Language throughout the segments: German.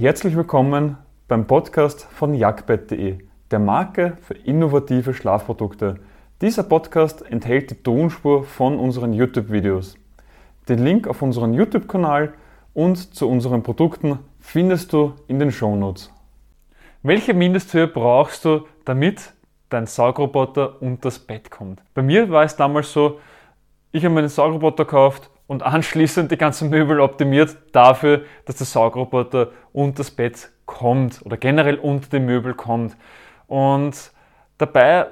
Herzlich willkommen beim Podcast von jagdbett.de, der Marke für innovative Schlafprodukte. Dieser Podcast enthält die Tonspur von unseren YouTube-Videos. Den Link auf unseren YouTube-Kanal und zu unseren Produkten findest du in den Shownotes. Welche Mindesthöhe brauchst du, damit dein Saugroboter unter das Bett kommt? Bei mir war es damals so, ich habe meinen Saugroboter gekauft und anschließend die ganzen Möbel optimiert dafür, dass der Saugroboter unter das Bett kommt oder generell unter die Möbel kommt. Und dabei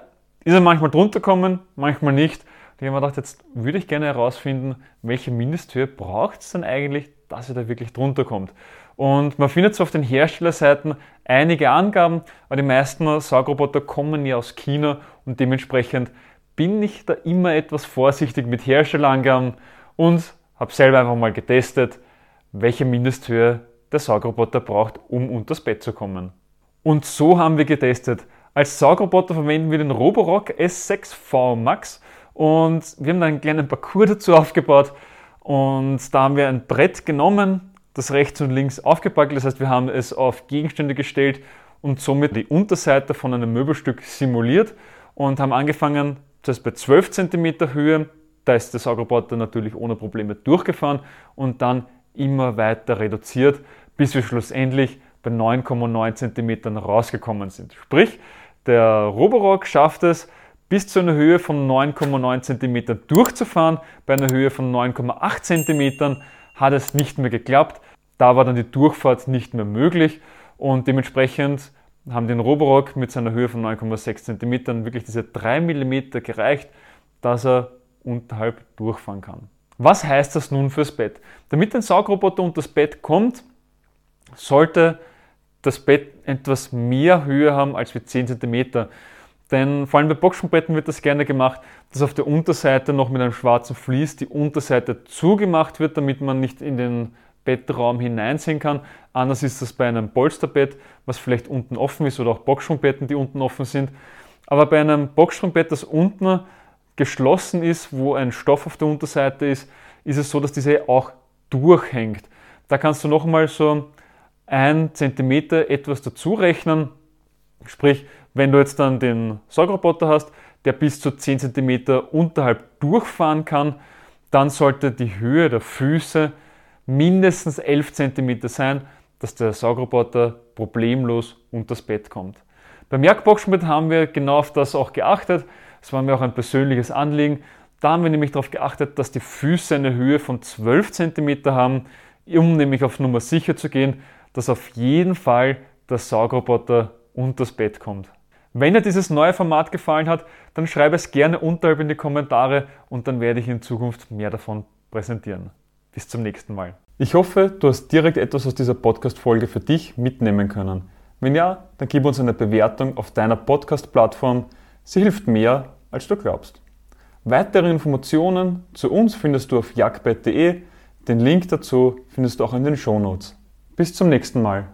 ist er manchmal drunter gekommen, manchmal nicht. Und ich habe mir gedacht, jetzt würde ich gerne herausfinden, welche Mindesthöhe braucht es denn eigentlich, dass er da wirklich drunter kommt. Und man findet so auf den Herstellerseiten einige Angaben, aber die meisten Saugroboter kommen ja aus China und dementsprechend bin ich da immer etwas vorsichtig mit Herstellerangaben und habe selber einfach mal getestet, welche Mindesthöhe der Saugroboter braucht, um unter das Bett zu kommen. Und so haben wir getestet. Als Saugroboter verwenden wir den Roborock S6V Max und wir haben da einen kleinen Parcours dazu aufgebaut und da haben wir ein Brett genommen, das rechts und links aufgepackt. Das heißt, wir haben es auf Gegenstände gestellt und somit die Unterseite von einem Möbelstück simuliert und haben angefangen, das heißt bei 12 cm Höhe da ist der Saugroboter natürlich ohne Probleme durchgefahren und dann immer weiter reduziert, bis wir schlussendlich bei 9,9 cm rausgekommen sind. Sprich, der Roborock schafft es, bis zu einer Höhe von 9,9 cm durchzufahren. Bei einer Höhe von 9,8 cm hat es nicht mehr geklappt. Da war dann die Durchfahrt nicht mehr möglich und dementsprechend haben den Roborock mit seiner Höhe von 9,6 cm wirklich diese 3 mm gereicht, dass er unterhalb durchfahren kann. Was heißt das nun fürs Bett? Damit ein Saugroboter unter das Bett kommt, sollte das Bett etwas mehr Höhe haben als wie 10 cm. Denn vor allem bei Boxsprungbetten wird das gerne gemacht, dass auf der Unterseite noch mit einem schwarzen Vlies die Unterseite zugemacht wird, damit man nicht in den Bettraum hineinsehen kann. Anders ist das bei einem Polsterbett, was vielleicht unten offen ist oder auch Boxsprungbetten, die unten offen sind. Aber bei einem Boxsprungbett, das unten geschlossen ist, wo ein Stoff auf der Unterseite ist, ist es so, dass diese auch durchhängt. Da kannst du nochmal so ein Zentimeter etwas dazu rechnen. Sprich, wenn du jetzt dann den Saugroboter hast, der bis zu 10 cm unterhalb durchfahren kann, dann sollte die Höhe der Füße mindestens 11 cm sein, dass der Saugroboter problemlos unter das Bett kommt. Beim Jagdboxenbett haben wir genau auf das auch geachtet. Das war mir auch ein persönliches Anliegen. Da haben wir nämlich darauf geachtet, dass die Füße eine Höhe von 12 cm haben, um nämlich auf Nummer sicher zu gehen, dass auf jeden Fall der Saugroboter unter das Bett kommt. Wenn dir dieses neue Format gefallen hat, dann schreibe es gerne unterhalb in die Kommentare und dann werde ich in Zukunft mehr davon präsentieren. Bis zum nächsten Mal. Ich hoffe, du hast direkt etwas aus dieser Podcast-Folge für dich mitnehmen können. Wenn ja, dann gib uns eine Bewertung auf deiner Podcast-Plattform. Sie hilft mehr, als du glaubst. Weitere Informationen zu uns findest du auf jagdbett.de. Den Link dazu findest du auch in den Shownotes. Bis zum nächsten Mal.